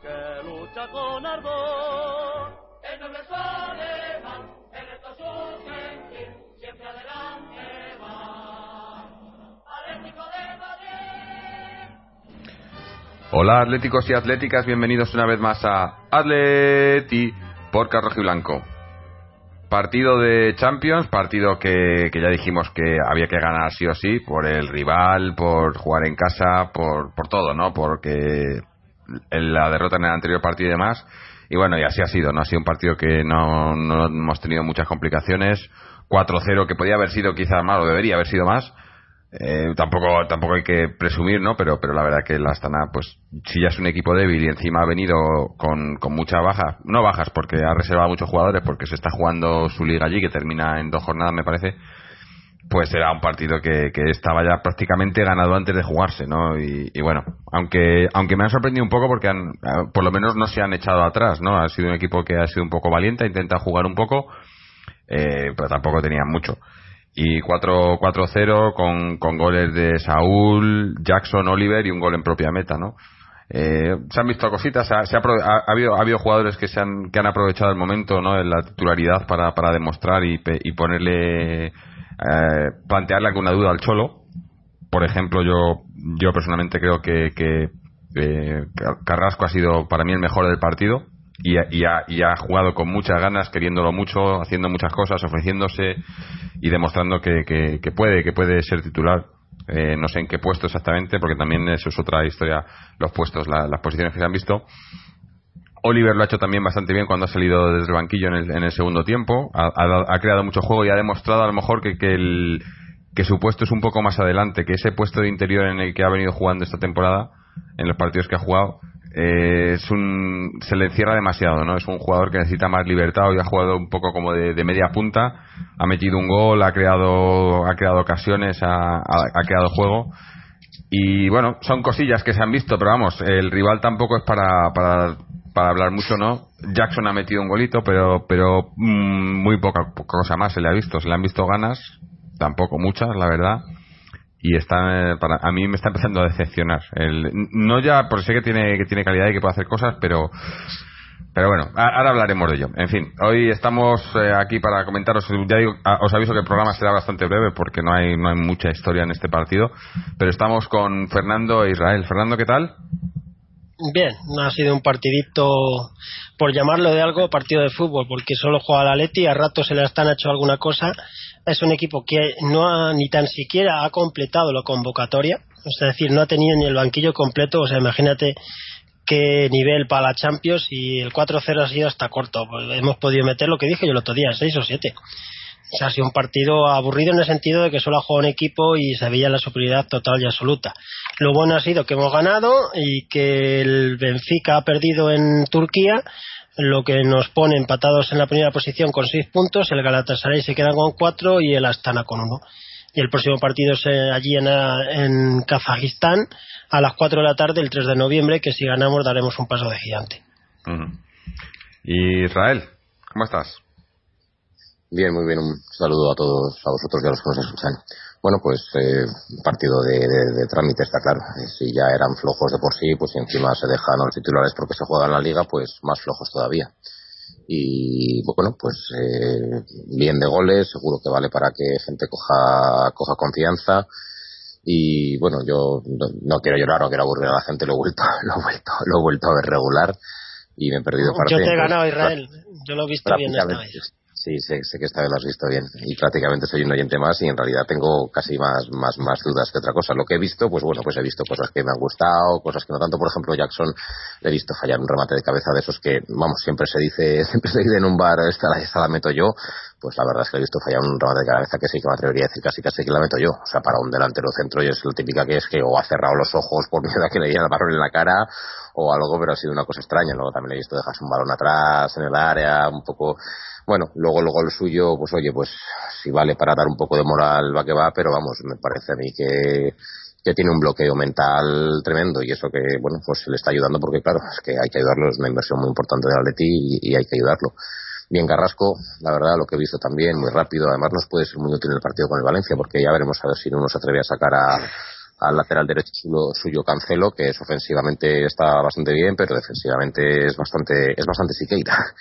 Que lucha con ardor. El noble alemán, en estos su sentir, siempre adelante va. Atlético de Madrid. Hola atléticos y atléticas, bienvenidos una vez más a Atleti por Carroji Blanco. Partido de Champions, partido que, que, ya dijimos que había que ganar sí o sí, por el rival, por jugar en casa, por, por todo, ¿no? Porque la derrota en el anterior partido y demás. Y bueno, y así ha sido, ¿no? Ha sido un partido que no, no hemos tenido muchas complicaciones. 4-0 que podía haber sido quizás más o debería haber sido más. Eh, tampoco tampoco hay que presumir no pero pero la verdad que el Astana pues si ya es un equipo débil y encima ha venido con, con muchas bajas no bajas porque ha reservado muchos jugadores porque se está jugando su liga allí que termina en dos jornadas me parece pues era un partido que, que estaba ya prácticamente ganado antes de jugarse no y, bueno aunque aunque me han sorprendido un poco porque han, por lo menos no se han echado atrás no ha sido un equipo que ha sido un poco valiente intenta jugar un poco eh, pero tampoco tenían mucho y 4-0 con, con goles de Saúl, Jackson, Oliver y un gol en propia meta, ¿no? Eh, se han visto cositas, se ha, se ha, ha, habido, ha habido jugadores que, se han, que han aprovechado el momento ¿no? en la titularidad para, para demostrar y, y ponerle, eh, plantearle alguna duda al Cholo. Por ejemplo, yo, yo personalmente creo que, que eh, Carrasco ha sido para mí el mejor del partido y, y, ha, y, ha, jugado con muchas ganas, queriéndolo mucho, haciendo muchas cosas, ofreciéndose y demostrando que, que, que puede, que puede ser titular. Eh, no sé en qué puesto exactamente, porque también eso es otra historia, los puestos, la, las posiciones que se han visto. Oliver lo ha hecho también bastante bien cuando ha salido desde el banquillo en el, en el segundo tiempo. Ha, ha, creado mucho juego y ha demostrado a lo mejor que, que, el, que su puesto es un poco más adelante, que ese puesto de interior en el que ha venido jugando esta temporada, en los partidos que ha jugado, eh, es un se le encierra demasiado no es un jugador que necesita más libertad. Hoy ha jugado un poco como de, media punta. Ha metido un gol ha creado ha creado ocasiones ha, creado juego. Y bueno son cosillas que se han visto pero vamos el rival tampoco es para, para hablar mucho no Jackson ha metido un golito pero pero mmm, muy poca, cosa más se le ha visto. Se le han visto ganas tampoco muchas la verdad. Y está para a mí me está empezando a decepcionar. El, no ya porque sé que tiene que tiene calidad y que puede hacer cosas pero pero bueno ahora hablaremos de ello. En fin hoy estamos eh, aquí para comentaros. Ya digo, os aviso que el programa será bastante breve porque no hay no hay mucha historia en este partido pero estamos con Fernando e Israel. Fernando qué tal Bien, ha sido un partidito, por llamarlo de algo, partido de fútbol, porque solo juega la Leti, a rato se le están hecho alguna cosa. Es un equipo que no ha, ni tan siquiera ha completado la convocatoria, es decir, no ha tenido ni el banquillo completo, o sea, imagínate qué nivel para la Champions y el 4-0 ha sido hasta corto. Pues hemos podido meter lo que dije yo el otro día, 6 o 7. O ha sido un partido aburrido en el sentido de que solo ha jugado un equipo y se veía la superioridad total y absoluta. Lo bueno ha sido que hemos ganado y que el Benfica ha perdido en Turquía, lo que nos pone empatados en la primera posición con seis puntos, el Galatasaray se queda con cuatro y el Astana con uno. Y el próximo partido es allí en, en Kazajistán a las 4 de la tarde, el 3 de noviembre, que si ganamos daremos un paso de gigante. Uh Israel, ¿cómo estás? Bien, muy bien. Un saludo a todos, a vosotros y a los que nos escuchan. bueno, pues eh, partido de, de, trámite, está claro. Eh, si ya eran flojos de por sí, pues si encima se dejan a los titulares porque se juega en la liga, pues más flojos todavía. Y bueno, pues eh, bien de goles, seguro que vale para que gente coja, coja confianza. Y bueno, yo no, quiero llorar, no quiero aburrir a la gente, lo he vuelto, lo he vuelto, lo he vuelto a ver regular y me he perdido parte. Yo te he ganado, Israel. Yo lo he visto bien esta vez. Sí, sé, sé, que esta vez lo has visto bien. Y prácticamente soy un oyente más y en realidad tengo casi más, más, más dudas que otra cosa. Lo que he visto, pues bueno, pues he visto cosas que me han gustado, cosas que no tanto. Por ejemplo, Jackson le he visto fallar un remate de cabeza de esos que, vamos, siempre se dice, siempre se dice en un bar, esta, esta la meto yo. Pues la verdad es que he visto fallar un remate de cabeza que sí que me atrevería a decir casi casi que la meto yo. O sea, para un delantero centro y es lo típica que es que o ha cerrado los ojos por miedo a que le diera el balón en la cara o algo, pero ha sido una cosa extraña. Luego también he visto dejarse un balón atrás en el área, un poco bueno, luego, el suyo, pues oye, pues si vale para dar un poco de moral va que va, pero vamos, me parece a mí que, que tiene un bloqueo mental tremendo y eso que, bueno, pues le está ayudando porque claro, es que hay que ayudarlo, es una inversión muy importante de Atleti y, y hay que ayudarlo. Bien Carrasco, la verdad, lo que he visto también, muy rápido, además nos puede ser muy útil en el partido con el Valencia porque ya veremos a ver si no nos atreve a sacar al lateral derecho suyo, suyo, Cancelo, que es ofensivamente está bastante bien, pero defensivamente es bastante, es bastante siqueira.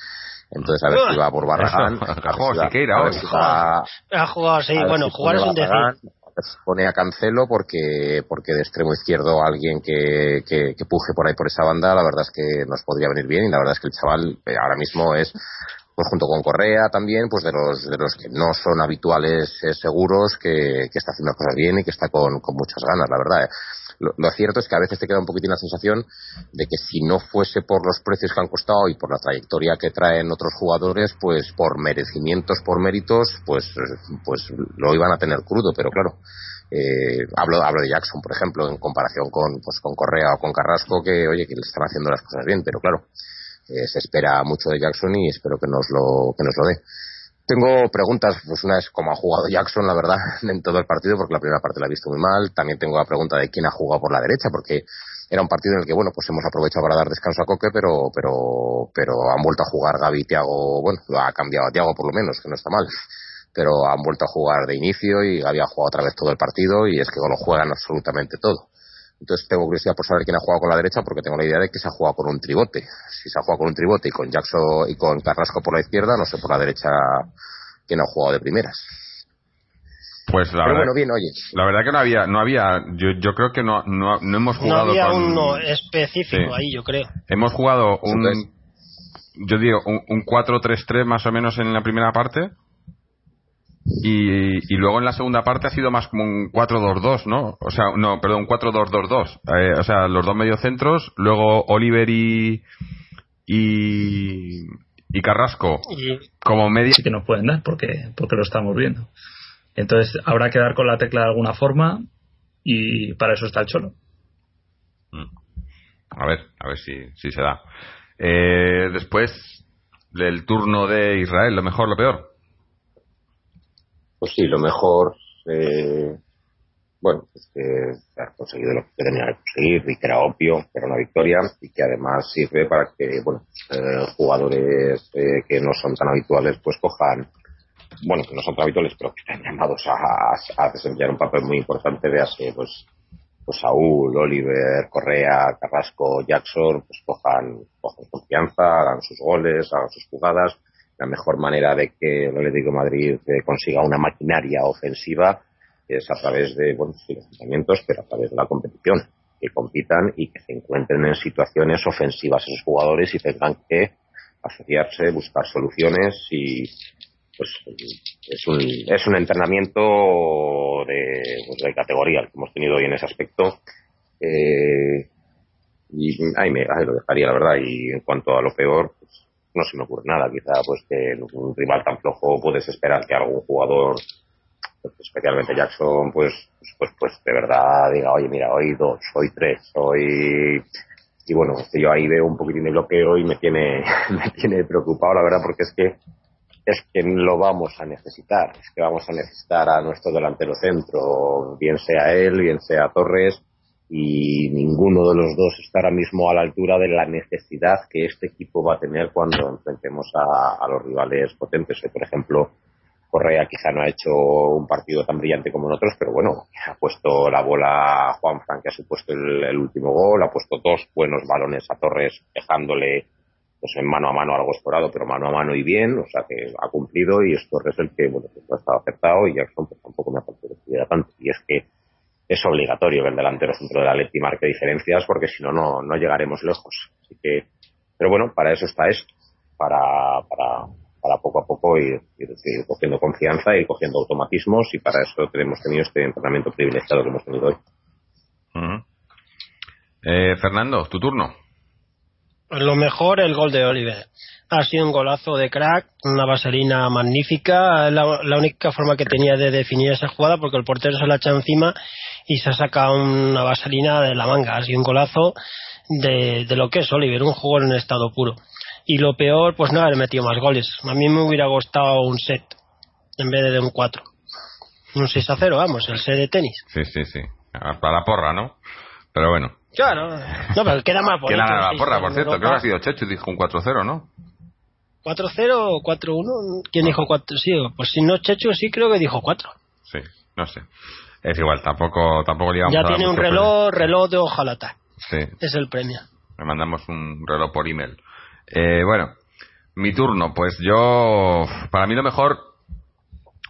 Entonces, a ver si va por Barragán. Ha jugado Siqueira hoy. Ha jugado, sí. Bueno, jugar es un decir pone a Cancelo porque porque de extremo izquierdo alguien que, que, que, puje por ahí por esa banda la verdad es que nos podría venir bien y la verdad es que el chaval eh, ahora mismo es pues junto con Correa también pues de los de los que no son habituales eh, seguros que, que, está haciendo cosas bien y que está con, con muchas ganas la verdad eh lo, cierto es que a veces te queda un poquitín la sensación de que si no fuese por los precios que han costado y por la trayectoria que traen otros jugadores, pues por merecimientos, por méritos, pues, pues lo iban a tener crudo, pero claro. Eh, hablo, hablo de Jackson, por ejemplo, en comparación con, pues, con Correa o con Carrasco, que, oye, que le están haciendo las cosas bien, pero claro, eh, se espera mucho de Jackson y espero que nos lo, que nos lo dé. Tengo preguntas, pues una es cómo ha jugado Jackson, la verdad, en todo el partido, porque la primera parte la he visto muy mal. También tengo la pregunta de quién ha jugado por la derecha, porque era un partido en el que, bueno, pues hemos aprovechado para dar descanso a Coque, pero, pero, pero han vuelto a jugar Gaby Tiago, bueno, lo ha cambiado a Tiago por lo menos, que no está mal. Pero han vuelto a jugar de inicio y Gaby ha jugado otra vez todo el partido y es que lo juegan absolutamente todo. Entonces tengo curiosidad por saber quién ha jugado con la derecha porque tengo la idea de que se ha jugado con un tribote. Si se ha jugado con un tribote y con Jackson y con Carrasco por la izquierda, no sé por la derecha quién ha jugado de primeras. Pues la Pero verdad, bueno, bien, oye. la verdad que no había, no había, yo, yo creo que no, no, no hemos jugado no había con, uno específico Sí. ahí, yo creo. hemos jugado un, Entonces- yo digo, un, un 4-3-3 más o menos en la primera parte. Y, y luego en la segunda parte ha sido más como un 4-2-2, ¿no? O sea, no, perdón, un 4-2-2-2. Eh, o sea, los dos mediocentros, luego Oliver y, y, y Carrasco como media. sí que nos pueden dar porque, porque lo estamos viendo. Entonces habrá que dar con la tecla de alguna forma y para eso está el cholo. A ver, a ver si, si se da. Eh, después del turno de Israel, lo mejor, lo peor. Pues sí, lo mejor, eh, bueno, es que ha conseguido lo que tenía que conseguir y que era obvio, que era una victoria y que además sirve para que, bueno, eh, jugadores eh, que no son tan habituales pues cojan, bueno, que no son tan habituales pero que están llamados a, a desempeñar un papel muy importante, véase, pues, pues Saúl, Oliver, Correa, Carrasco, Jackson, pues cojan, cojan confianza, hagan sus goles, hagan sus jugadas. La mejor manera de que el Atlético de Madrid eh, consiga una maquinaria ofensiva es a través de, bueno, sí, los enfrentamientos, pero a través de la competición. Que compitan y que se encuentren en situaciones ofensivas esos jugadores y tengan que asociarse, buscar soluciones y, pues es un, es un entrenamiento de, pues, de categoría que hemos tenido hoy en ese aspecto. Eh, y ahí, me, ahí lo dejaría, la verdad. Y en cuanto a lo peor, pues, no se me ocurre nada. Quizá pues que en un rival tan flojo puedes esperar que algún jugador, pues, especialmente Jackson, pues, pues, pues, de verdad diga, oye, mira, hoy dos, hoy tres, hoy y bueno, yo ahí veo un poquitín de bloqueo y me tiene, me tiene preocupado, la verdad, porque es que es que lo vamos a necesitar, es que vamos a necesitar a nuestro delantero centro, bien sea él, bien sea Torres, y ninguno de los dos está ahora mismo a la altura de la necesidad que este equipo va a tener cuando enfrentemos a, a los rivales potentes. Por ejemplo, Correa quizá no ha hecho un partido tan brillante como en otros, pero bueno, ha puesto la bola a Juan Fran, que ha supuesto el, último gol, ha puesto dos buenos balones a Torres, dejándole pues en mano a mano algo explorado, pero mano a mano y bien, o sea que ha cumplido y es Torres el que, bueno, pues ha estado acertado y Jackson pues tampoco me ha parecido tanto. Y es que es obligatorio que el delantero centro de la Leti marque diferencias porque si no, no llegaremos lejos. Así que, pero bueno, para eso está esto, para, para, para poco a poco ir, cogiendo confianza y cogiendo automatismos y para eso tenemos tenido este entrenamiento privilegiado que hemos tenido hoy. eh, Fernando, tu turno. Lo mejor, el gol de Oliver. Ha sido un golazo de crack, una vaselina magnífica. La, la única forma que tenía de definir esa jugada porque el portero se la echa encima y se ha sacado una vaselina de la manga. Ha sido un golazo de, de lo que es Oliver, un jugador en estado puro y lo peor, pues no haber metido más goles. A mí me hubiera gustado un set en vez de un 4. Un 6 a 0, vamos, el set de tenis. Sí, sí, sí. Para la porra, ¿no? Pero bueno. Claro. No, pero queda más bonito. Queda la porra, por cierto. Creo que ha sido Chechu, dijo un 4-0, ¿no? 4-0 o 4-1. ¿Quién dijo 4? Sí, pues si no Chechu, sí creo que dijo 4. Sí, no sé. Es igual, tampoco, tampoco le Ya tiene un reloj, reloj de hojalata. Sí. Es el premio. Le mandamos un reloj por email. Eh, bueno, mi turno. Pues yo, para mí lo mejor,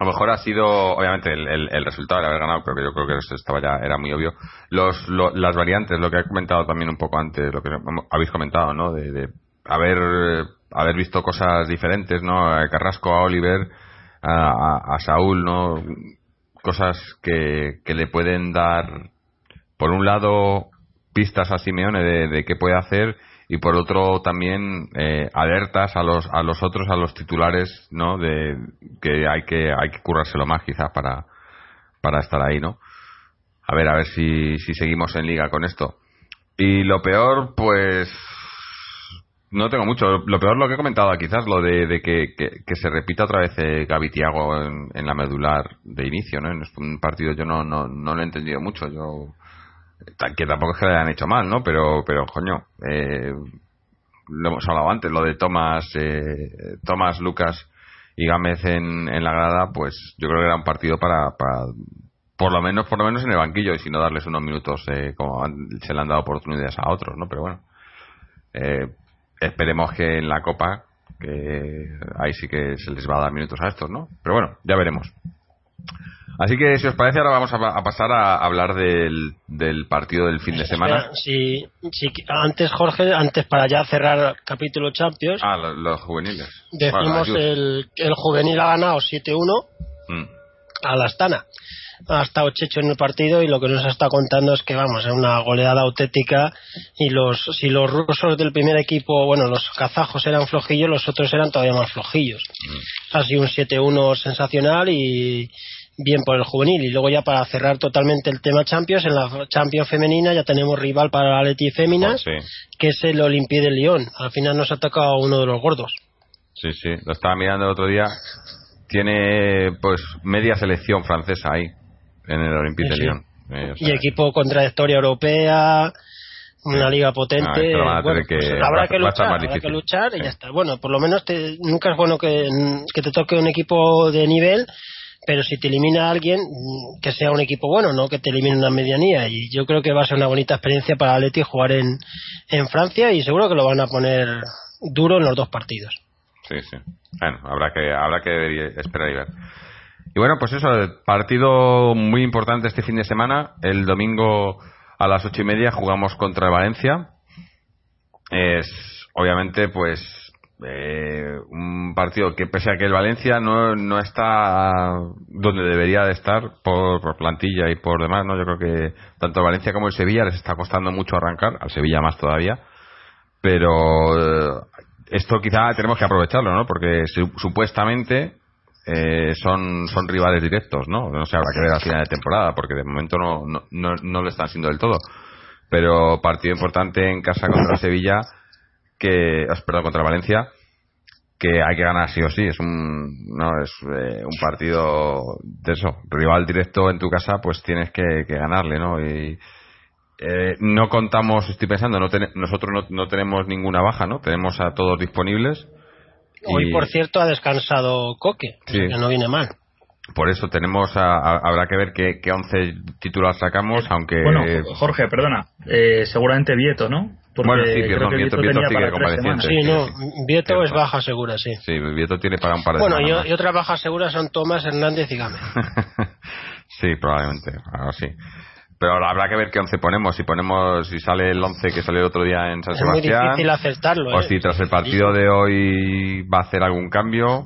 lo mejor ha sido, obviamente, el, resultado de haber ganado, pero yo creo que estaba ya, era muy obvio. Los, las variantes, lo que he comentado también un poco antes, lo que habéis comentado, ¿no? De, haber, haber visto cosas diferentes, ¿no? A Carrasco, a Oliver, a, a, Saúl, ¿no? Cosas que, que le pueden dar, por un lado, pistas a Simeone de, de qué puede hacer y por otro también eh, alertas a los a los otros a los titulares no de que hay que hay que currárselo más quizás para para estar ahí no a ver a ver si si seguimos en liga con esto. Y lo peor pues no tengo mucho. Lo peor lo que he comentado quizás lo de, que, que, se repita otra vez eh, Tiago en, la medular de inicio no en un partido yo no no no lo he entendido mucho. Yo que tampoco es que le hayan hecho mal, ¿no? Pero, pero coño, eh, lo hemos hablado antes, lo de Tomás, eh, Tomás, Lucas y Gámez en, en, la grada, pues yo creo que era un partido para, para, por lo menos, por lo menos en el banquillo y si no darles unos minutos eh, como se le han dado oportunidades a otros, ¿no? Pero bueno, eh, esperemos que en la Copa, que ahí sí que se les va a dar minutos a estos, ¿no? Pero bueno, ya veremos. Así que, si os parece, ahora vamos a, pasar a hablar del, del, partido del fin de semana. si, antes, Jorge, antes para ya cerrar capítulo Champions. Ah, los, juveniles. Decimos el, el juvenil ha ganado 7-1 mm. a la Astana. Ha estado Checho en el partido y lo que nos está contando es que, vamos, es una goleada auténtica. Y los si los rusos del primer equipo, bueno, los kazajos eran flojillos, los otros eran todavía más flojillos. Mm. Ha sido un 7-1 sensacional y bien por el juvenil. Y luego ya para cerrar totalmente el tema Champions, en la Champions femenina ya tenemos rival para la Leti Féminas, oh, que es el Olympique de Lyon. Al final nos ha tocado uno de los gordos. Sí, sí, lo estaba mirando el otro día. Tiene pues media selección francesa ahí, en el Olympique de Lyon. Eh, y equipo con trayectoria europea, una liga potente. bueno, pues habrá, que luchar, habrá que luchar, y ya está. Bueno, por lo menos nunca es bueno que, que te toque un equipo de nivel pero si te elimina a alguien, que sea un equipo bueno, no que te elimine una medianía. Y yo creo que va a ser una bonita experiencia para Atleti jugar en, en Francia y seguro que lo van a poner duro en los dos partidos. Sí, sí. Bueno, habrá que, habrá que esperar y ver. Y bueno, pues eso, partido muy importante este fin de semana. El domingo a las ocho y media jugamos contra Valencia. Es, obviamente, pues eh, un partido que pese a que el Valencia no, no está donde debería de estar por, plantilla y por demás, ¿no? Yo creo que tanto Valencia como el Sevilla les está costando mucho arrancar, al Sevilla más todavía, pero eh, esto quizá tenemos que aprovecharlo, ¿no? Porque supuestamente eh, son, son rivales directos, ¿no? No sé, habrá que ver a final de temporada, porque de momento no, no, no, no lo están siendo del todo. Pero partido importante en casa contra Sevilla que, perdón, contra Valencia, que hay que ganar sí o sí. Es un, no, es eh, un partido de eso, rival directo en tu casa, pues tienes que, ganarle, ¿no? Y eh, no contamos, estoy pensando, no nosotros no, no, tenemos ninguna baja, ¿no? Tenemos a todos disponibles Hoy, Y por cierto, ha descansado Coque, Sí. que no viene mal. por eso tenemos, a- a- habrá que ver qué, qué 11 titular sacamos, aunque... Bueno, Jorge, perdona. Eh, seguramente Vieto, ¿no? Porque Bueno, sí, creo perdón, que Vieto- Vieto, Vieto sigue convaleciente. Sí, sí, no, Vieto Cierto. es baja segura, sí. Sí, Vieto tiene para un par de Bueno, y, semanas. y otras bajas seguras son Tomás Hernández y Gámez. sí, probablemente, ahora sí. Pero habrá que ver qué 11 ponemos. Si ponemos, si sale el 11 que salió el otro día en San Es muy Sebastián. difícil acertarlo. O ¿eh? si tras el partido de hoy va a hacer algún cambio,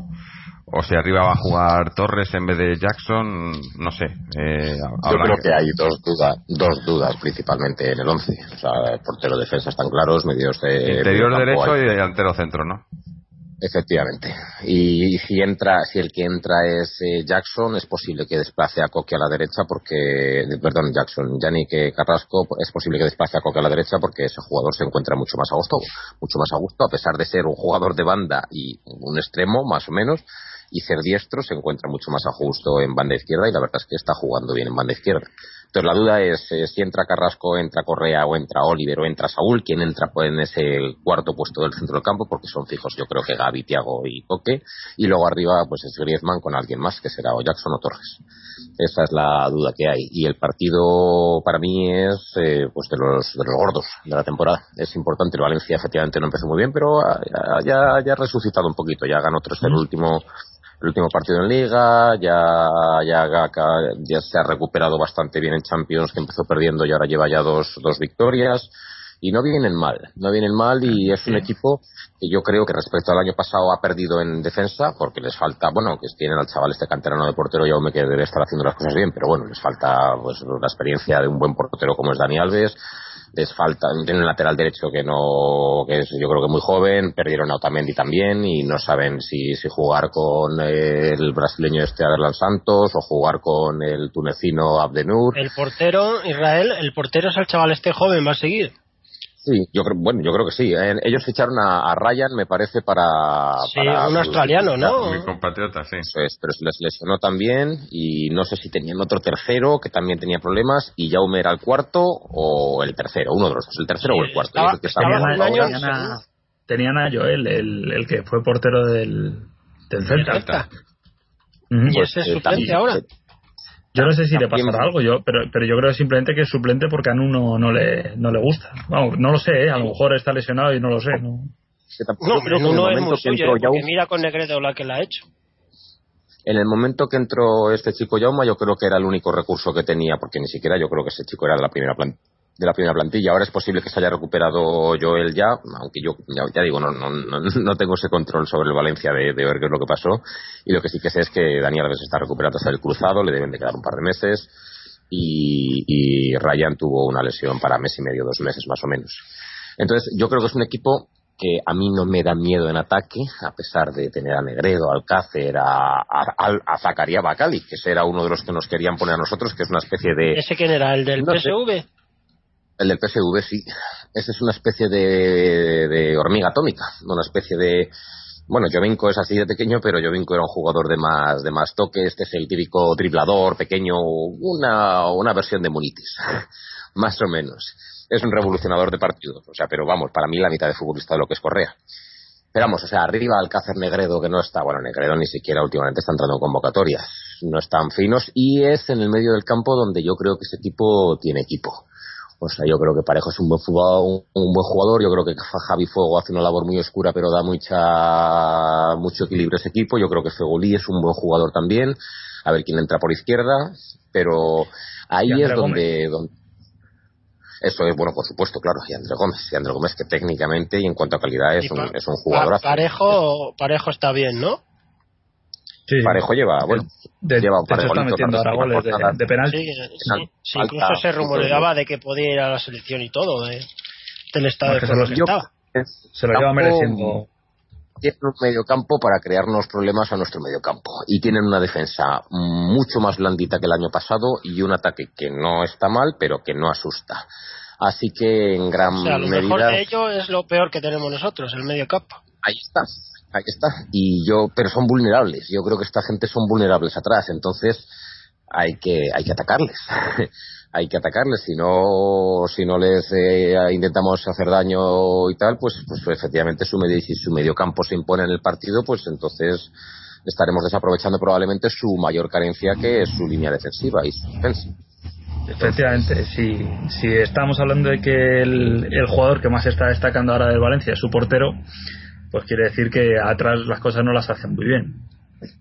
o si arriba va a jugar Torres en vez de Jackson, no sé. Eh, Yo creo que hay dos dudas, dos dudas principalmente en el 11. O sea, portero defensa están claros, medios de Interior derecho hay- y delantero centro, ¿no? Efectivamente. Y, si entra, si el que entra es eh, Jackson, es posible que desplace a Coque a la derecha porque, perdón, Jackson, Yannick eh, Carrasco, es posible que desplace a Coque a la derecha porque ese jugador se encuentra mucho más a gusto, mucho más a gusto, a pesar de ser un jugador de banda y un extremo, más o menos, y ser diestro se encuentra mucho más a en banda izquierda y la verdad es que está jugando bien en banda izquierda. Entonces la duda es eh, si entra Carrasco, entra Correa o entra Oliver o entra Saúl, quién entra pues, en ese cuarto puesto del centro del campo, porque son fijos yo creo que Gaby, Tiago y Coque, y luego arriba pues es Griezmann con alguien más que será o Jackson o Torres. Esa es la duda que hay. Y el partido para mí es eh, pues de los, de los gordos de la temporada. Es importante. El Valencia efectivamente no empezó muy bien, pero ya, ha resucitado un poquito. Ya ganó 3 el último el último partido en Liga, ya, ya, ya se ha recuperado bastante bien en Champions, que empezó perdiendo y ahora lleva ya dos, dos victorias. Y no vienen mal, no vienen mal y es un equipo que yo creo que respecto al año pasado ha perdido en defensa porque les falta, bueno, que tienen al chaval este canterano de portero Jaume que debe estar haciendo las cosas bien, pero bueno, les falta pues la experiencia de un buen portero como es Dani Alves, les falta, tienen un lateral derecho que no, que es yo creo que muy joven, perdieron a Otamendi también y no saben si, si jugar con el brasileño este Aderlan Santos o jugar con el tunecino Abdenur. El portero, Israel, el portero es el chaval este joven, va a seguir. Sí, yo creo, bueno, yo creo que sí. Eh, ellos ficharon a, a Ryan, me parece, para. Sí, para un australiano, ¿no? Mi compatriota, sí. Eso es, pero se les lesionó también y no sé si tenían otro tercero que también tenía problemas y Jaume era el cuarto o el tercero, uno de los dos, el tercero Sí, o el cuarto. estaba- que Tenían a, tenían a Joel, el, el que fue portero del, del Celta. Y Pues, ese es eh, suplente también- ahora. Yo no sé si le pasará algo, yo, pero, pero yo creo simplemente que es suplente porque a Nuno no le, no le gusta. Vamos, no lo sé, ¿eh? a lo mejor está lesionado y no lo sé. ¿no? que pero que en el no es momento muy que suyo, mira con Negredo la que la ha hecho. En el momento que entró este chico Jauma, yo creo que era el único recurso que tenía, porque ni siquiera yo creo que ese chico era de la primera plan- de la primera plantilla. Ahora es posible que se haya recuperado Joel ya, aunque yo ya, ya digo, no, no, no, tengo ese control sobre el Valencia de, de ver qué es lo que pasó. Y lo que sí que sé es que Daniel Alves está recuperando hasta el cruzado, le deben de quedar un par de meses. Y, y Ryan tuvo una lesión para mes y medio, dos meses más o menos. Entonces, yo creo que es un equipo que a mí no me da miedo en ataque, a pesar de tener a Negredo, a Alcácer, a, a, a Zacarías Bacali, que ese era uno de los que nos querían poner a nosotros, que es una especie de... ¿Ese quién era? ¿El del No sé. El del PSV, sí. Ese es una especie de, de hormiga atómica, una especie de... Bueno, Jovinko es así de pequeño, pero Jovinko era un jugador de más, de más toque. Este es el típico driblador pequeño, una, una versión de Munitis, más o menos. Es un revolucionador de partidos, o sea, pero vamos, para mí la mitad de futbolista de lo que es Correa. Pero vamos, o sea, arriba Alcácer Negredo, que no está, bueno, Negredo ni siquiera últimamente está entrando en convocatorias, no están finos, y es en el medio del campo donde yo creo que ese equipo tiene equipo. O sea, yo creo que Parejo es un buen jugador, un, un buen jugador. Yo creo que Javi Fuego hace una labor muy oscura, pero da mucha, mucho equilibrio a ese equipo. Yo creo que Fegolí es un buen jugador también. A ver quién entra por izquierda. Pero ahí es donde, donde- Eso es, bueno, por supuesto, claro. Y André Gómez. Y André Gómez que técnicamente y en cuanto a calidad es un, es un jugador. Pa- Parejo, Parejo está bien, ¿no? Sí. Parejo lleva, bueno, De, lleva un par de hecho está metiendo ahora goles de, de penalti. Sí, sí, Falta- sí, incluso se rumoreaba de que podía ir a la selección y todo, de- del estado No, de se que lo- estaba. Se lo lleva mereciendo. tienen un mediocampo para crearnos problemas a nuestro mediocampo y tienen una defensa mucho más blandita que el año pasado y un ataque que no está mal pero que no asusta así que en gran O sea, lo mejor medida de ello es lo peor que tenemos nosotros, el medio campo. ahí está ahí está. Y yo pero son vulnerables. Yo creo que esta gente son vulnerables atrás. Entonces hay que hay que atacarles. Hay que atacarles. Si no si no les eh, intentamos hacer daño y tal pues pues efectivamente su medio, si su medio campo se impone en el partido pues entonces estaremos desaprovechando probablemente su mayor carencia que es su línea defensiva y su defensa. Efectivamente, si, si estamos hablando de que el, el jugador que más está destacando ahora del Valencia es su portero, pues quiere decir que atrás las cosas no las hacen muy bien.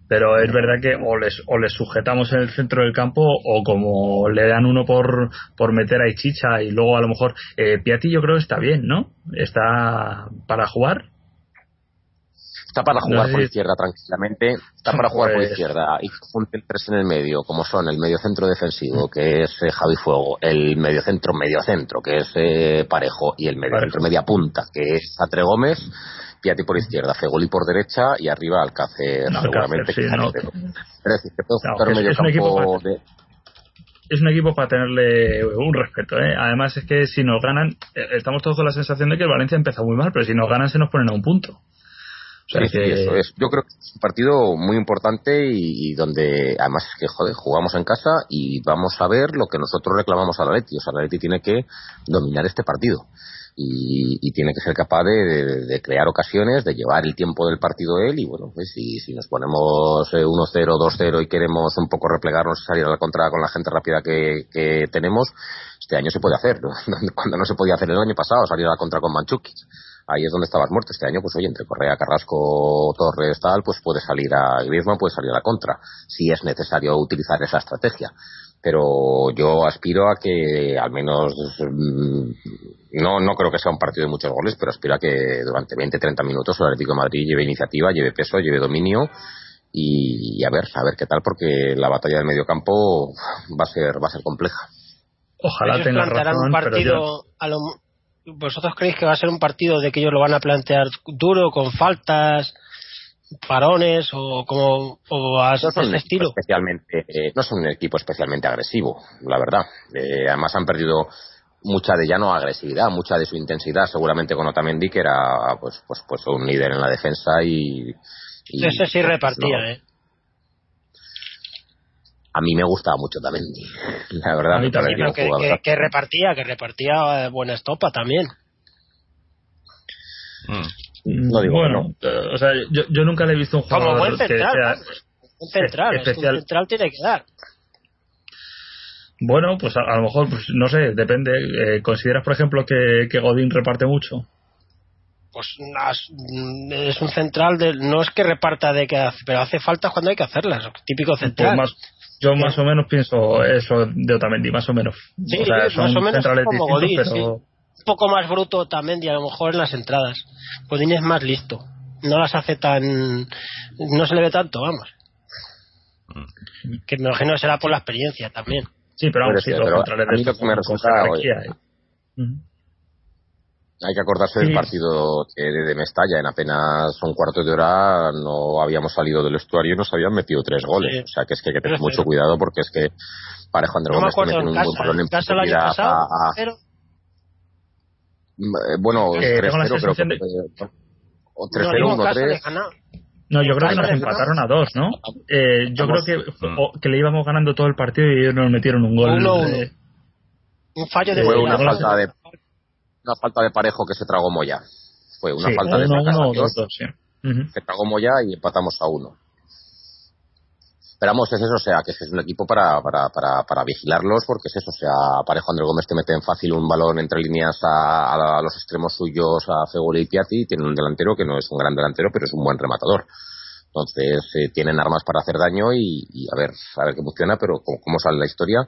Pero es verdad que o les, o les sujetamos en el centro del campo o como le dan uno por, por meter ahí chicha y luego a lo mejor eh, Piatti yo creo que está bien, ¿no? Está para jugar. Está para No jugar sé por si- izquierda tranquilamente, está para jugar por Pues- izquierda y junten tres en el medio, como son el medio centro defensivo, que es eh, Javi Fuego, el medio centro medio centro, que es eh, Parejo, y el medio Parejo. centro media punta, que es Atre Gómez, Piatti por izquierda, Fegoli por derecha y arriba Alcácer, No, seguramente. Alcácer, sí, que no. portero. Pero es decir, que No, un es- medio es un equipo campo para- de, es un equipo para tenerle un respeto. ¿eh? Además es que si nos ganan, eh, estamos todos con la sensación de que el Valencia empezó muy mal, pero si nos ganan se nos ponen a un punto. O sea Sí, eso es. Yo creo que es un partido muy importante y, y donde además es que joder, jugamos en casa y vamos a ver lo que nosotros reclamamos a la Leti. O sea, la Leti tiene que dominar este partido y, y tiene que ser capaz de, de- de crear ocasiones, de llevar el tiempo del partido él y bueno, pues si, si nos ponemos eh, 1-0, 2-0 y queremos un poco replegarnos y salir a la contra con la gente rápida que, que tenemos, este año se puede hacer, ¿no? cuando no se podía hacer el año pasado, salir a la contra con Manchukis ahí es donde estabas muerto. Este año, pues oye, entre Correa, Carrasco, Torres, tal, pues puede salir a Griezmann, puede salir a la contra, si es necesario utilizar esa estrategia. Pero yo aspiro a que al menos, mm, no, no creo que sea un partido de muchos goles, pero aspiro a que durante 20-30 minutos el Atlético de Madrid lleve iniciativa, lleve peso, lleve dominio y, y a ver, a ver qué tal, porque la batalla del medio campo va a ser, va a ser compleja. Ojalá plantearán razón, un pero partido yo- a lo vosotros creéis que va a ser un partido de que ellos lo van a plantear duro con faltas parones o como o a no son un equipo estilo especialmente eh, no son un equipo especialmente agresivo la verdad. Eh, además han perdido mucha de ya no agresividad mucha de su intensidad. Seguramente con Otamendi que era pues pues pues un líder en la defensa y, y, ese sí pues, repartía no. eh a mí me gustaba mucho Otamendi la verdad A mí también, que, que- que repartía que repartía eh, buena estopa también Mm. No digo bueno, eh, o sea, yo, yo nunca le he visto un como jugador buen que central sea- vamos. un central es que especial. un central tiene que dar Bueno, pues a, a lo mejor, pues no sé, depende. Eh, ¿Consideras, por ejemplo, que, que Godín reparte mucho? pues mm, es un central de, no es que reparta de que hace, pero hace falta cuando hay que hacerlas típico Pues central más, yo más o menos pienso eso de Otamendi, más o menos. Sí, o sea, sí, son más o menos centrales como distintos, Godín, pero un poco más bruto también y a lo mejor en las entradas. Godín es más listo. No las hace tan no se le ve tanto vamos. Que me imagino que será por la experiencia también. Sí, pero vamos, sí, pero centrales a mí de lo que me resulta. Hay que acordarse Sí. del partido de, de Mestalla. En apenas un cuarto de hora no habíamos salido del estuario y nos habían metido tres goles. Sí. O sea que es que hay que tener mucho cuidado porque es que Parejo Andrés no me Gómez te acuerdo meten en un casa buen balón en en casa el año profundidad pasado a- a- pero Eh, bueno, Eh, tengo la 3-0 creo que sensación de- fue. O no 3-0, digo en casa le 1-3. ganaba. No, yo creo que nos empataron a dos, ¿no? Eh, yo Vamos. creo que, Mm. o- que le íbamos ganando todo el partido y ellos nos metieron un gol. Uno, uno. eh, un fallo de Fue Eh, una falta de una falta de parejo que se tragó Moya. Fue una sí, falta de uno, uno dos, dos, sí. Ujú. que tragó Moya y empatamos a uno. Pero vamos, es eso, o sea, que es un equipo para, para, para, para vigilarlos, porque es eso, o sea, Parejo Andrés Gómez te mete en fácil un balón entre líneas a, a los extremos suyos, a Fegoli y Piatti, y tiene un delantero que no es un gran delantero, pero es un buen rematador. Entonces, eh, tienen armas para hacer daño y, y a ver, a ver qué funciona, pero como, cómo sale la historia,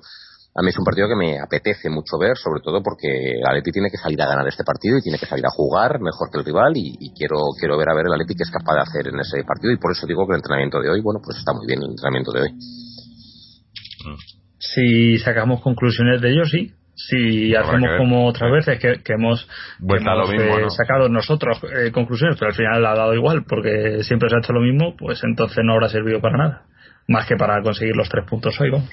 a mí es un partido que me apetece mucho ver, sobre todo porque el Atleti tiene que salir a ganar este partido y tiene que salir a jugar mejor que el rival y, y quiero quiero ver a ver el Atleti que es capaz de hacer en ese partido y por eso digo que el entrenamiento de hoy, bueno, pues está muy bien el entrenamiento de hoy. Si sacamos conclusiones de ello, sí. Si hacemos como otras veces que, que hemos, que mismo, eh, ¿no? sacado nosotros eh, conclusiones, pero al final ha dado igual porque siempre se ha hecho lo mismo, pues entonces no habrá servido para nada. Más que para conseguir los tres puntos hoy, vamos.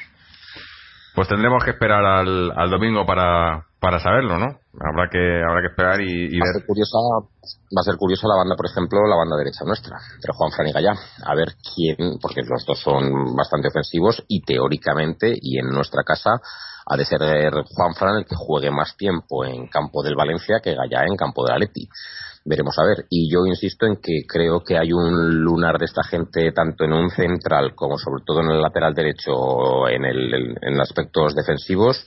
Pues tendremos que esperar al, al domingo para, para saberlo, ¿no? Habrá que habrá que esperar y, y Va a ver. ser curiosa, va a ser curiosa la banda, por ejemplo, la banda derecha nuestra, entre Juan Fran y Gallá. A ver quién, porque los dos son bastante ofensivos y teóricamente, y en nuestra casa, ha de ser Juan Fran el que juegue más tiempo en campo del Valencia que Gallá en campo del Atleti. Veremos a ver. Y yo insisto en que creo que hay un lunar de esta gente tanto en un central como sobre todo en el lateral derecho en, el, en aspectos defensivos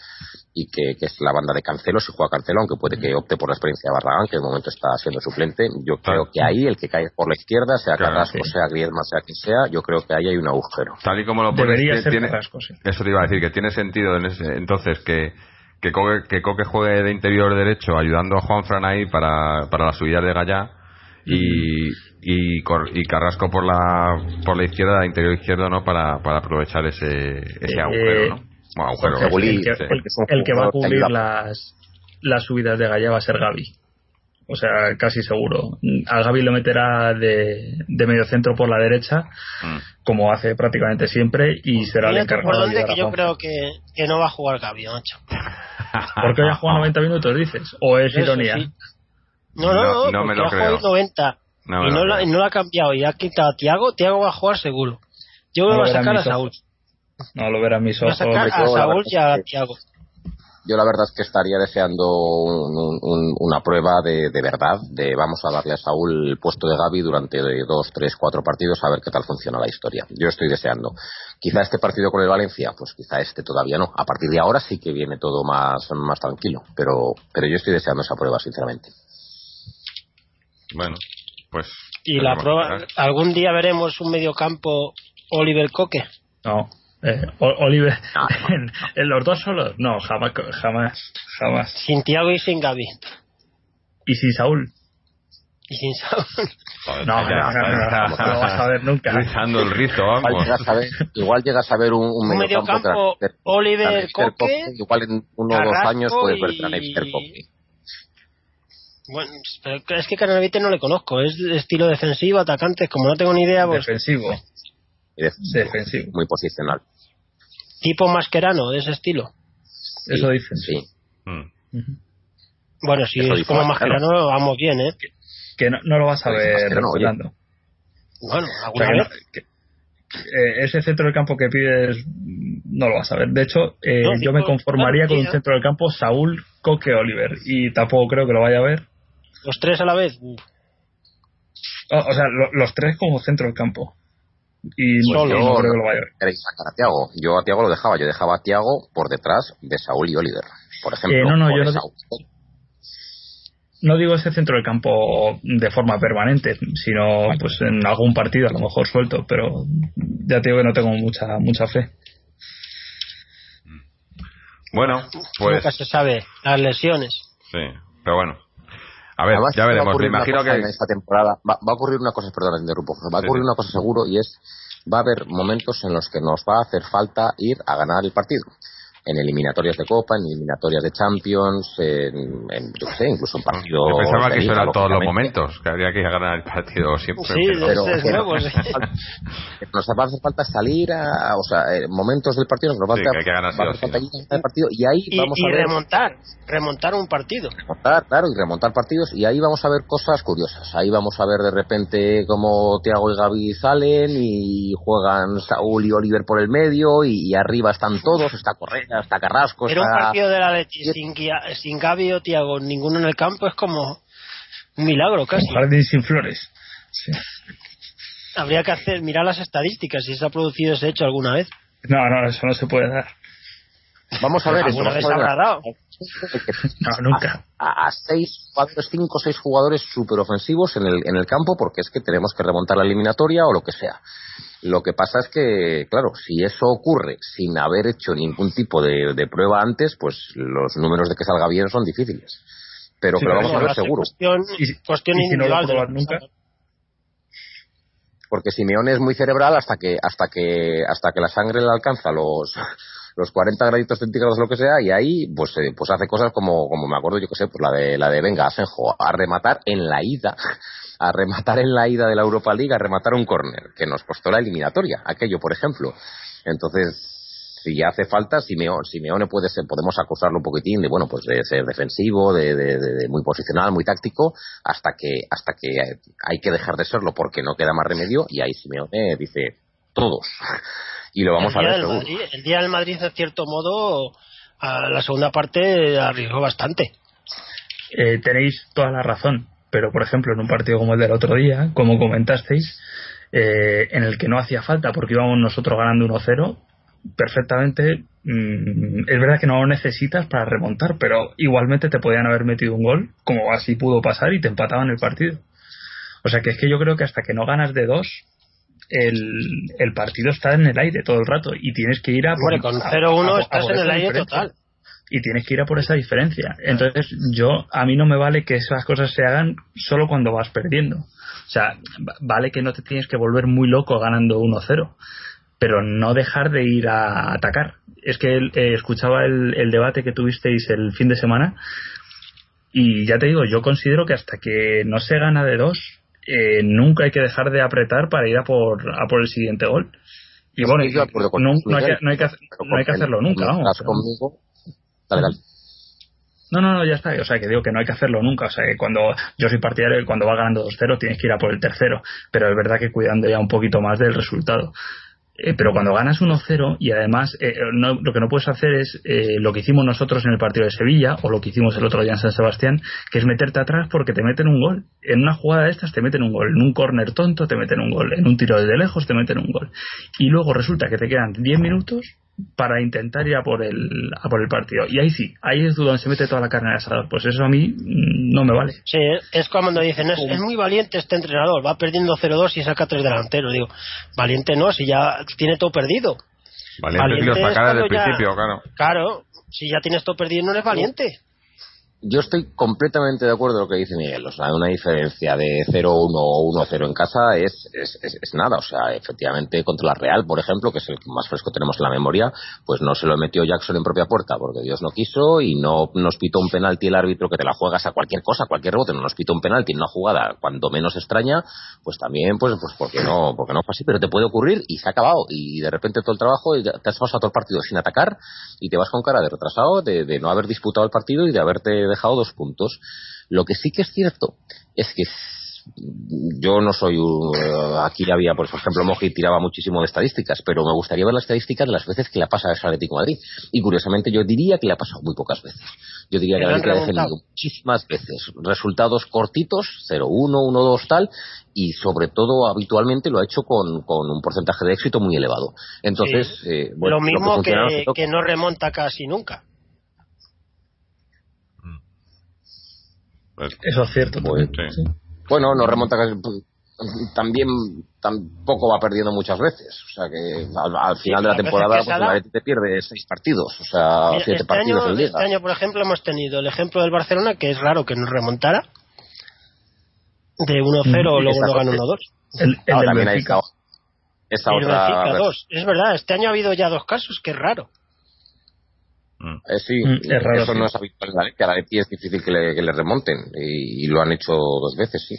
y que, que es la banda de Cancelo, si juega Cancelo, aunque puede que opte por la experiencia de Barragán, que de momento está siendo suplente. Yo creo que ahí el que cae por la izquierda, sea Claro, Carrasco, sí. sea Griezmann, sea quien sea, yo creo que ahí hay un agujero. Tal y como lo pones, Debería ser tiene, Carrasco, sí. eso te iba a decir, que tiene sentido en ese- entonces que, que, Coque, que Coque juegue de interior derecho ayudando a Juan Fran ahí para, para las subidas de Gallá y, y, Carrasco por la por la izquierda, de interior izquierdo, ¿no? Para, para aprovechar ese, ese Eh, agujero, ¿no? Bueno, agujero. Jorge el, que, el- que va a cubrir las, las subidas de Gallá va a ser Gaby. O sea, casi seguro. A Gaby lo meterá de, de medio centro por la derecha, Mm. como hace prácticamente siempre, y será el encargado por de que a yo creo que, que no va a jugar Gaby, macho. ¿Por qué hoy ha jugado 90 minutos, dices? ¿O es Eso ironía? sí. No, no, No, no, no me porque lo ha creo. 90 No me y lo no, la, creo. y no la ha cambiado y ha quitado a Tiago. Tiago va a jugar seguro. Yo lo que va a sacar a Saúl. No lo verán mis a ojos. sacar a yo, la Saúl y a Tiago. Yo la verdad es que estaría deseando un- un- un- una prueba de, de verdad, de vamos a darle a Saúl el puesto de Gaby durante dos, tres, cuatro partidos a ver qué tal funciona la historia. Yo estoy deseando. Quizá este partido con el Valencia, pues quizá este todavía no. A partir de ahora sí que viene todo más, más tranquilo, pero, pero yo estoy deseando esa prueba, sinceramente. Bueno, pues. Y la prueba, algún día veremos un mediocampo Oliver Coque. No. Eh, Oliver, No, en, en los dos solos, no, jamás, jamás, jamás. Sin Tiago y sin Gaby. Y sin Saúl, Y sin Saúl. No, no, no, no, ya no, está. no lo vas a ver nunca. Rizando el rizo, Igual vamos. llegas a ver, igual llegas a ver un, un Un mediocampo mediocampo tras- Oliver Coque. Igual en uno o dos años puedes ver a Coque. Bueno, pero es que Carnavite no le conozco. Es de estilo defensivo, atacantes. Como no tengo ni idea, pues Defensivo, Y defensivo, defensivo. Muy posicional. Tipo masquerano de ese estilo. Eso dicen. Sí. Mm. Ujú. Bueno, si Eso es como masquerano, vamos bien, ¿eh? Que no, no lo vas a ver. Fernando. Bueno, O alguna sea, vez. no- que- eh, ese centro del campo que pides mm, no lo vas a ver. De hecho, eh, No, yo me conformaría claro, con un centro del campo Saúl, Coque, Oliver. Y tampoco creo que lo vaya a ver. Los tres a la vez. Uf. O, o sea, lo- los tres como centro del campo. Y no, Pues no yo- creo que lo vaya a sacar a Tiago. Yo a Tiago lo dejaba. Yo dejaba a Tiago por detrás de Saúl y Oliver. Por ejemplo. Eh, no, no, o yo de no- Saúl. No digo ese centro del campo de forma permanente, sino pues en algún partido a lo mejor suelto, pero ya te digo que no tengo mucha mucha fe. Bueno, pues. Nunca se sabe. Las lesiones. Sí, pero bueno. A ver, Además, ya veremos. Me imagino que. en esta temporada va, va a ocurrir una cosa, perdona, te interrumpo, va a ocurrir sí. una cosa seguro y es va a haber momentos en los que nos va a hacer falta ir a ganar el partido. En eliminatorias de Copa, en eliminatorias de Champions, en, en yo sé, incluso en partidos. Yo pensaba que eso eran todos los momentos, que habría que ganar el partido siempre. Sí, pero- Pero es que nuevo, nos, sí. hace falta- que nos va a hacer falta salir a, o sea, eh, momentos del partido nos va a Sí, que hay que ganar sí falta ¿no? el partido y ahí Y, vamos y a ver remontar. Remontar un partido. remontar, claro, y remontar partidos y ahí vamos a ver cosas curiosas. Ahí vamos a ver de repente cómo Tiago y Gaby salen y juegan Saúl y Oliver por el medio y, y arriba están todos, está Correa, está Carrasco, Pero un partido de la Leti sin, sin Gaby o Tiago, ninguno en el campo, es como un milagro casi. Un jardín sin flores. Sí. Habría que hacer, mirar las estadísticas si se ha producido ese hecho alguna vez. No, no, eso no se puede dar. Vamos a ver eso, vez a ver habrá dado. No, nunca. a, a seis jugadores, cinco seis jugadores súper ofensivos en el, en el campo porque es que tenemos que remontar la eliminatoria o lo que sea. Lo que pasa es que, claro, si eso ocurre sin haber hecho ningún tipo de, de prueba antes, pues los números de que salga bien son difíciles. Pero Sí, que lo vamos a ver seguro. Cuestión, Y cuestión y si no lo individual. de pruebas lo nunca. que Porque Simeone es muy cerebral hasta que, hasta que, hasta que la sangre le alcanza los, los 40 graditos centígrados, lo que sea, y ahí, pues, eh, pues hace cosas como, como me acuerdo, yo que sé, pues la de, la de venga, Asenjo, a rematar en la ida, a rematar en la ida de la Europa League, a rematar un córner, que nos costó la eliminatoria, aquello, por ejemplo. Entonces, si hace falta, Simeone, Simeone puede ser, podemos acusarlo un poquitín de, bueno, pues de ser defensivo, de, de, muy posicional, muy táctico, hasta que, hasta que hay que dejar de serlo porque no queda más remedio y ahí Simeone dice, todos. y lo vamos a ver seguro. el día del Madrid, de cierto modo, a la segunda parte arriesgó bastante. Eh, tenéis toda la razón, pero por ejemplo en un partido como el del otro día, como comentasteis, eh, en el que no hacía falta porque íbamos nosotros ganando 1-0, perfectamente. Mm, es verdad que no lo necesitas para remontar, pero igualmente te podían haber metido un gol, como así pudo pasar, y te empataban el partido. O sea que es que yo creo que hasta que no ganas de dos, el, el partido está en el aire todo el rato y tienes que ir a. Por, con 0-1 estás en el aire total. Y tienes que ir a por esa diferencia. Entonces, yo, a mí no me vale que esas cosas se hagan solo cuando vas perdiendo. O sea, vale que no te tienes que volver muy loco ganando 1-0 pero no dejar de ir a atacar. Es que eh, escuchaba el, el, debate que tuvisteis el fin de semana y ya te digo, yo considero que hasta que no se gana de dos, eh, nunca hay que dejar de apretar para ir a por, a por el siguiente gol. Y bueno, no hay que hacerlo nunca, vamos. conmigo? No, no, no, ya está. O sea, que digo que no hay que hacerlo nunca. O sea, que cuando yo soy partidario de cuando va ganando 2-0 tienes que ir a por el tercero. Pero es verdad que cuidando ya un poquito más del resultado. Eh, pero cuando ganas 1-0 y además eh, lo que no puedes hacer es eh, lo que hicimos nosotros en el partido de Sevilla o lo que hicimos el otro día en San Sebastián, que es meterte atrás porque te meten un gol. En una jugada de estas te meten un gol, en un córner tonto te meten un gol, en un tiro de lejos te meten un gol. Y luego resulta que te quedan 10 minutos para intentar ir a por el a por el partido. Y ahí sí ahí es donde se mete toda la carne al asador. Pues eso a mí mm, no me vale. Sí es cuando dicen es, es muy valiente este entrenador va perdiendo 0-2 y saca tres delanteros. Digo valiente no si ya tiene todo perdido. Valiente, valiente si desde el principio claro. Claro si ya tienes todo perdido no eres valiente yo estoy completamente de acuerdo con lo que dice Miguel. O sea, una diferencia de 0-1 o 1-0 en casa es, es, es, nada. O sea, efectivamente, contra la Real, por ejemplo, que es el más fresco tenemos en la memoria, pues no se lo metió Jackson en propia puerta porque Dios no quiso y no nos pitó un penalti el árbitro que te la juegas a cualquier cosa, a cualquier rebote. No nos pitó un penalti en una jugada cuando menos extraña, pues también, pues, pues porque no, porque no fue así. Pero te puede ocurrir y se ha acabado. Y de repente todo el trabajo, te has pasado todo el partido sin atacar y te vas con cara de retrasado de, de no haber disputado el partido y de haberte dejado dos puntos. Lo que sí que es cierto es que yo no soy aquí había por ejemplo Moji tiraba muchísimo de estadísticas pero me gustaría ver las estadísticas de las veces que le pasa a Atlético Madrid. Y curiosamente yo diría que le ha pasado muy pocas veces. Yo diría que le ha defendido muchísimas veces. Resultados cortitos 0-1, 1-2 tal y sobre todo habitualmente lo ha hecho con, con un porcentaje de éxito muy elevado. Entonces eh, lo mismo que no remonta casi nunca Pues, Eso es cierto. Pues, bueno, no remonta también tampoco va perdiendo muchas veces. O sea que al, final de la temporada pues, te pierde seis partidos, o sea, siete este partidos año, Este año, por ejemplo, hemos tenido el ejemplo del Barcelona, que es raro que nos remontara de 1-0 mm, luego lo gana 1-2. El, el, también Benfica. Esta otra... Es verdad, este año ha habido ya dos casos, que es raro. Mm. Eh, sí, mm, eso no es habitual en la que a la Leti es difícil que le, que le remonten y, lo han hecho dos veces, sí.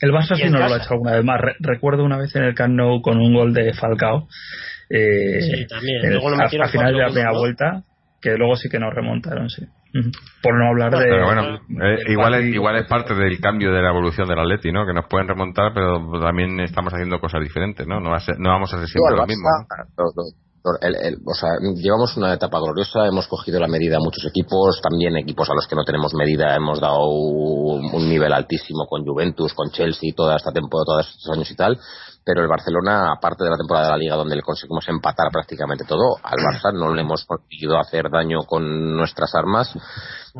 El Barça sí no lo ha hecho alguna vez más. recuerdo una vez en el Camp Nou con un gol de Falcao. Eh, sí, también. luego lo a, final de la primera vuelta, que luego sí que nos remontaron, sí. Por no hablar de. Pero bueno, eh, igual, es, igual es parte del cambio de la evolución del Atleti, ¿no? Que nos pueden remontar, pero también estamos haciendo cosas diferentes, ¿no? No, va a ser, no vamos a ser siempre lo mismo. El, o sea, llevamos una etapa gloriosa, hemos cogido la medida a muchos equipos, también equipos a los que no tenemos medida hemos dado un, nivel altísimo con Juventus, con Chelsea, toda esta temporada, todos estos años y tal, pero el Barcelona, aparte de la temporada de la Liga donde le conseguimos empatar prácticamente todo, al Barça no le hemos conseguido hacer daño con nuestras armas.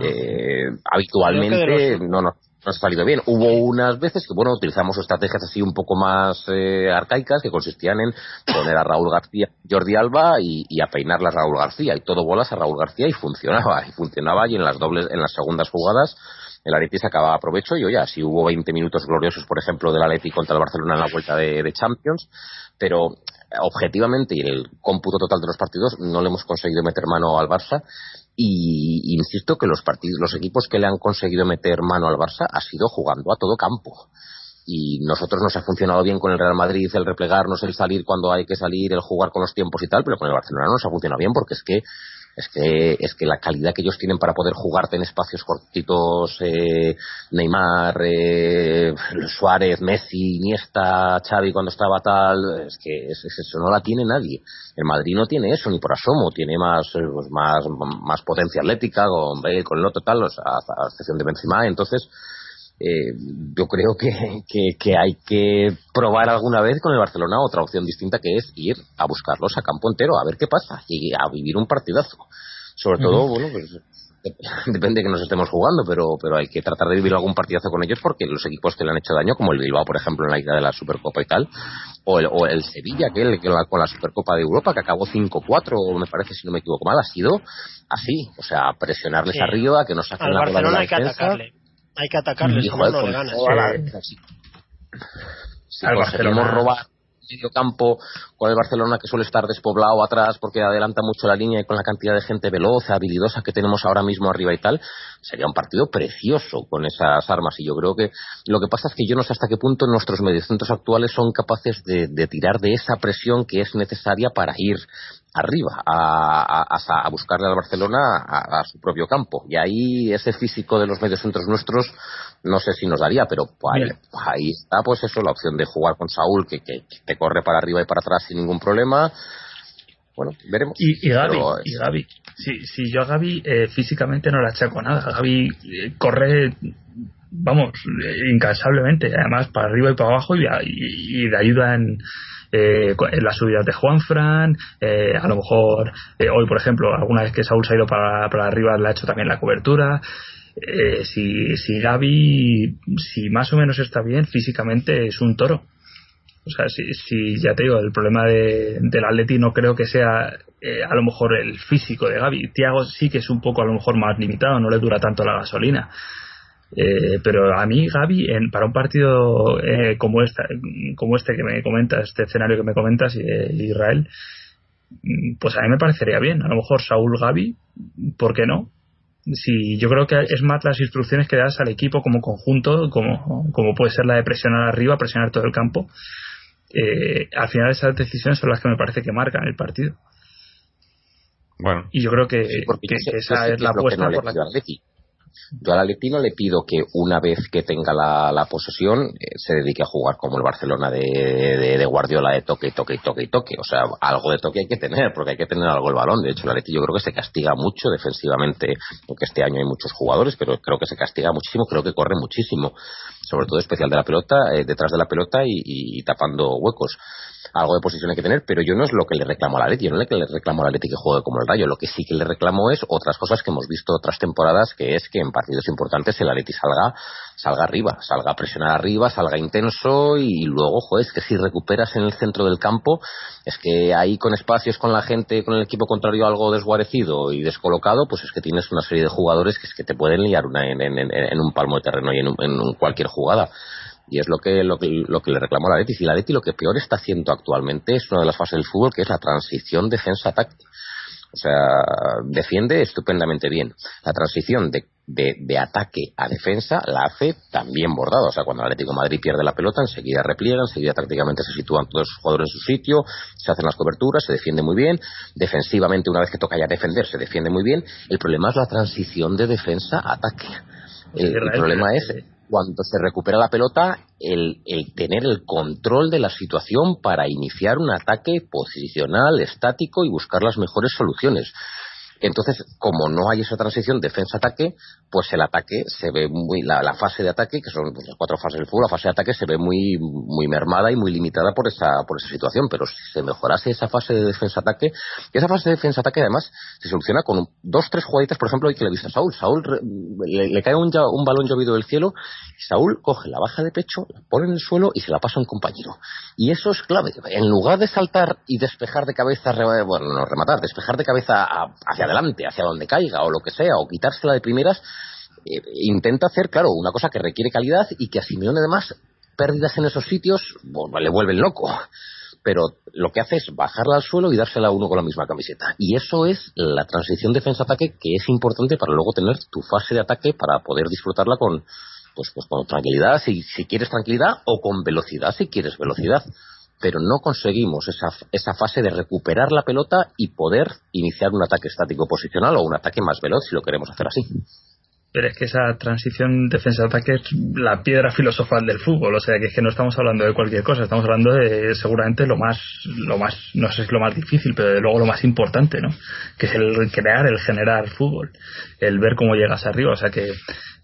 Eh, habitualmente no nos ha salido bien. Hubo unas veces que, bueno, utilizamos estrategias así un poco más eh, arcaicas que consistían en poner a Raúl García, Jordi Alba y, a peinarla a Raúl García. Y todo bolas a Raúl García y funcionaba, y funcionaba y en las dobles, en las segundas jugadas el Atleti se acababa provecho. Y oye, así hubo 20 minutos gloriosos, por ejemplo, del Atleti contra el Barcelona en la vuelta de, de Champions, pero objetivamente y en el cómputo total de los partidos no le hemos conseguido meter mano al Barça y insisto que los partidos, los equipos que le han conseguido meter mano al Barça ha sido jugando a todo campo. y nosotros nos ha funcionado bien con el Real Madrid el replegarnos, el salir cuando hay que salir, el jugar con los tiempos y tal, pero con el Barcelona no nos ha funcionado bien porque es que es que es que la calidad que ellos tienen para poder jugarte en espacios cortitos eh, Neymar eh, Suárez Messi Iniesta Xavi cuando estaba tal es que eso no la tiene nadie. El Madrid no tiene eso ni por asomo tiene más eh, pues más más potencia atlética con con el otro tal a, a excepción de Benzema entonces eh, yo creo que, que, hay que probar alguna vez con el Barcelona otra opción distinta que es ir a buscarlos a campo entero, a ver qué pasa y a vivir un partidazo. Sobre todo, bueno, pues depende de que nos estemos jugando, pero, pero hay que tratar de vivir algún partidazo con ellos porque los equipos que le han hecho daño, como el Bilbao, por ejemplo, en la ida de la Supercopa y tal, o el, o el Sevilla, que, el, que con la Supercopa de Europa, que acabó 5-4, me parece, si no me equivoco mal, ha sido así, o sea, presionarles arriba, que nos saquen la Barcelona hay que atacarle hay que atacarles, como no le ganas. Si conseguimos robar medio campo con el Barcelona que suele estar despoblado atrás porque adelanta mucho la línea y con la cantidad de gente veloz, habilidosa que tenemos ahora mismo arriba y tal, sería un partido precioso con esas armas. Y yo creo que lo que pasa es que yo no sé hasta qué punto nuestros mediocentros actuales son capaces de, de tirar de esa presión que es necesaria para ir arriba a, a, a, buscarle al Barcelona a, su propio campo. Y ahí ese físico de los medios centros nuestros no sé si nos daría, pero pues, ahí, está pues eso, la opción de jugar con Saúl que, que, te corre para arriba y para atrás sin ningún problema. Bueno, veremos. Y, y Gaby, y Gaby. Si, si yo a Gaby eh, físicamente no le achaco nada. Gaby eh, corre vamos, eh, incansablemente, además para arriba y para abajo y, y, y de ayuda en, eh, las subidas de Juanfran, eh, a lo mejor eh, hoy, por ejemplo, alguna vez que Saúl se ha ido para, para arriba, le ha hecho también la cobertura. Eh, si, si Gaby, si más o menos está bien, físicamente es un toro. O sea, si, si ya te digo, el problema de, del Atleti no creo que sea eh, a lo mejor el físico de Gaby. Tiago sí que es un poco a lo mejor más limitado, no le dura tanto la gasolina. Eh, pero a mí, Gaby, en, para un partido eh, como, esta, como este que me comentas, este escenario que me comentas, eh, Israel, mm, pues a mí me parecería bien. A lo mejor Saúl Gaby, ¿por qué no? Si yo creo que es más las instrucciones que das al equipo como conjunto, como, como puede ser la de presionar arriba, presionar todo el campo. Eh, al final esas decisiones son las que me parece que marcan el partido. Bueno. Y yo creo que, que, esa es la apuesta por la que yo al Aletino le pido que una vez que tenga la, posesión eh, se dedique a jugar como el Barcelona de, de, Guardiola de toque, toque, toque y toque. O sea, algo de toque hay que tener, porque hay que tener algo el balón. De hecho, el yo creo que se castiga mucho defensivamente, porque este año hay muchos jugadores, pero creo que se castiga muchísimo, creo que corre muchísimo. Sobre todo especial de la pelota, eh, detrás de la pelota y tapando huecos. Algo de posición hay que tener, pero yo no es lo que le reclamo a la Leti, yo no es lo que le reclamo a la Leti que juegue como el Rayo, lo que sí que le reclamo es otras cosas que hemos visto otras temporadas, que es que en partidos importantes el Atleti salga salga arriba, salga a presionar arriba, salga intenso y luego, joder, es que si recuperas en el centro del campo, es que ahí con espacios, con la gente, con el equipo contrario algo desguarecido y descolocado, pues es que tienes una serie de jugadores que es que te pueden liar una en, en, un palmo de terreno y en, en cualquier jugada. Y es lo que, lo que, lo que le reclamó a la Leti. Y la Leti lo que peor está haciendo actualmente es una de las fases del fútbol que es la transición defensa-ataque. O sea, defiende estupendamente bien. La transición de, de, ataque a defensa la hace también bordado. O sea, cuando el Atlético de Madrid pierde la pelota, enseguida repliega, enseguida prácticamente se sitúan todos los jugadores en su sitio, se hacen las coberturas, se defiende muy bien. Defensivamente, una vez que toca ya defender, se defiende muy bien. El problema es la transición de defensa a ataque. el problema es cuando se recupera la pelota, el, el, tener el control de la situación para iniciar un ataque posicional, estático y buscar las mejores soluciones. Entonces, como no hay esa transición defensa-ataque, pues el ataque se ve muy, la, fase de ataque, que son las cuatro fases del fútbol, la fase de ataque se ve muy, muy mermada y muy limitada por esa, por esa situación. Pero si se mejorase esa fase de defensa-ataque, esa fase de defensa-ataque además se soluciona con dos, tres jugaditas, por ejemplo, hoy que le a Saúl. Saúl le, cae un, un balón llovido del cielo y Saúl coge la baja de pecho, la pone en el suelo y se la pasa a un compañero. Y eso es clave. En lugar de saltar y despejar de cabeza, bueno, no rematar, despejar de cabeza hacia adelante, hacia donde caiga o lo que sea, o quitársela de primeras, eh, intenta hacer, claro, una cosa que requiere calidad y que a Simeone además pérdidas en esos sitios le vuelven loco. Pero lo que hace es bajarla al suelo y dársela a uno con la misma camiseta. Y eso es la transición defensa-ataque que es importante para luego tener tu fase de ataque para poder disfrutarla con, pues, pues con tranquilidad si, si quieres tranquilidad o con velocidad si quieres velocidad pero no conseguimos esa, esa fase de recuperar la pelota y poder iniciar un ataque estático posicional o un ataque más veloz si lo queremos hacer así pero es que esa transición defensa-ataque es la piedra filosofal del fútbol, o sea que es que no estamos hablando de cualquier cosa, estamos hablando de seguramente lo más, lo más, no sé si lo más difícil, pero de luego lo más importante, ¿no? Que es el crear, el generar fútbol, el ver cómo llegas arriba, o sea que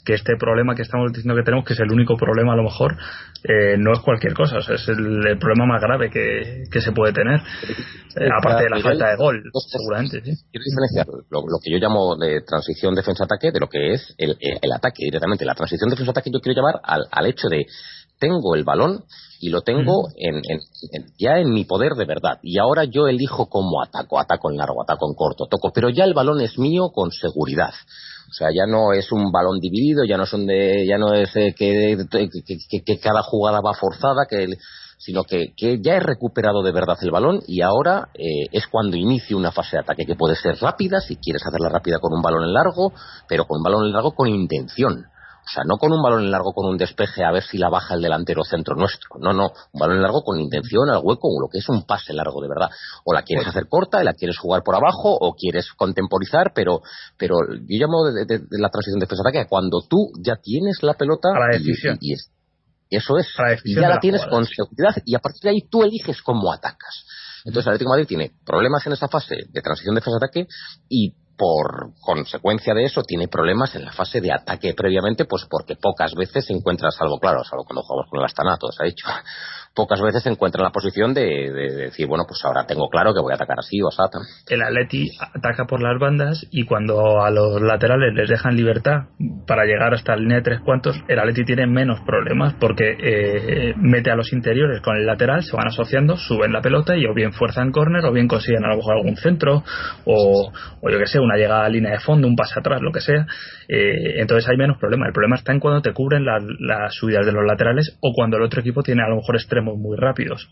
que este problema que estamos diciendo que tenemos, que es el único problema a lo mejor, eh, no es cualquier cosa, o sea, es el, problema más grave que, que se puede tener, eh, aparte de la falta de gol, seguramente. ¿sí? Quiero diferenciar lo, que yo llamo de transición defensa-ataque de lo que es el, el, ataque directamente. La transición defensa-ataque yo quiero llamar al, al hecho de tengo el balón y lo tengo en, en, ya en mi poder de verdad. Y ahora yo elijo cómo ataco, ataco en largo, ataco en corto, toco, pero ya el balón es mío con seguridad. O sea, ya no es un balón dividido, ya no son de, ya no es eh, que, que, cada jugada va forzada, que, sino que, ya he recuperado de verdad el balón y ahora eh, es cuando inicio una fase de ataque que puede ser rápida, si quieres hacerla rápida con un balón largo, pero con un balón largo con intención. O sea, no con un balón en largo con un despeje a ver si la baja el delantero centro nuestro. No, no. Un balón en largo con intención al hueco, o lo que es un pase largo de verdad. O la quieres hacer corta, y la quieres jugar por abajo, o quieres contemporizar, pero, pero yo llamo de, la transición de defensa-ataque cuando tú ya tienes la pelota y, eso es. Y ya la, tienes con seguridad y a partir de ahí tú eliges cómo atacas. Entonces, el Atlético de Madrid tiene problemas en esa fase de transición defensa-ataque y por consecuencia de eso tiene problemas en la fase de ataque previamente, pues porque pocas veces se encuentra, salvo. Claro, salvo cuando jugamos con el Astana, todo se ha dicho, pocas veces se encuentra en la posición de, decir, bueno, pues ahora tengo claro que voy a atacar así o así. El Atleti ataca por las bandas y cuando a los laterales les dejan libertad para llegar hasta la línea de tres cuantos, el Atleti tiene menos problemas porque eh, mete a los interiores con el lateral, se van asociando, suben la pelota y o bien fuerzan córner o bien consiguen a lo mejor algún centro o, o yo que sé, una llegada a línea de fondo, un pase atrás, lo que sea. Eh, entonces hay menos problema. El problema está en cuando te cubren las subidas de los laterales o cuando el otro equipo tiene a lo mejor muy rápidos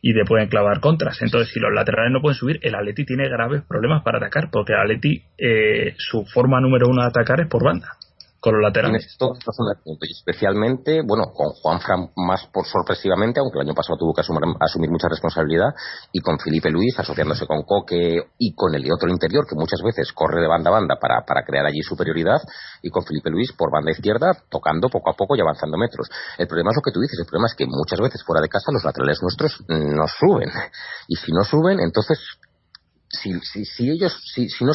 y te pueden clavar contras. Entonces, si los laterales no pueden subir, el Atleti tiene graves problemas para atacar, porque el Atleti, eh, su forma número uno de atacar es por banda con los laterales. especialmente, bueno, con Juan Fran más por sorpresivamente, aunque el año pasado tuvo que asumir, mucha responsabilidad, y con Felipe Luis asociándose con Coque y con el otro interior, que muchas veces corre de banda a banda para, para crear allí superioridad, y con Felipe Luis por banda izquierda, tocando poco a poco y avanzando metros. El problema es lo que tú dices, el problema es que muchas veces fuera de casa los laterales nuestros no suben, y si no suben, entonces si, si, si ellos si, si, no,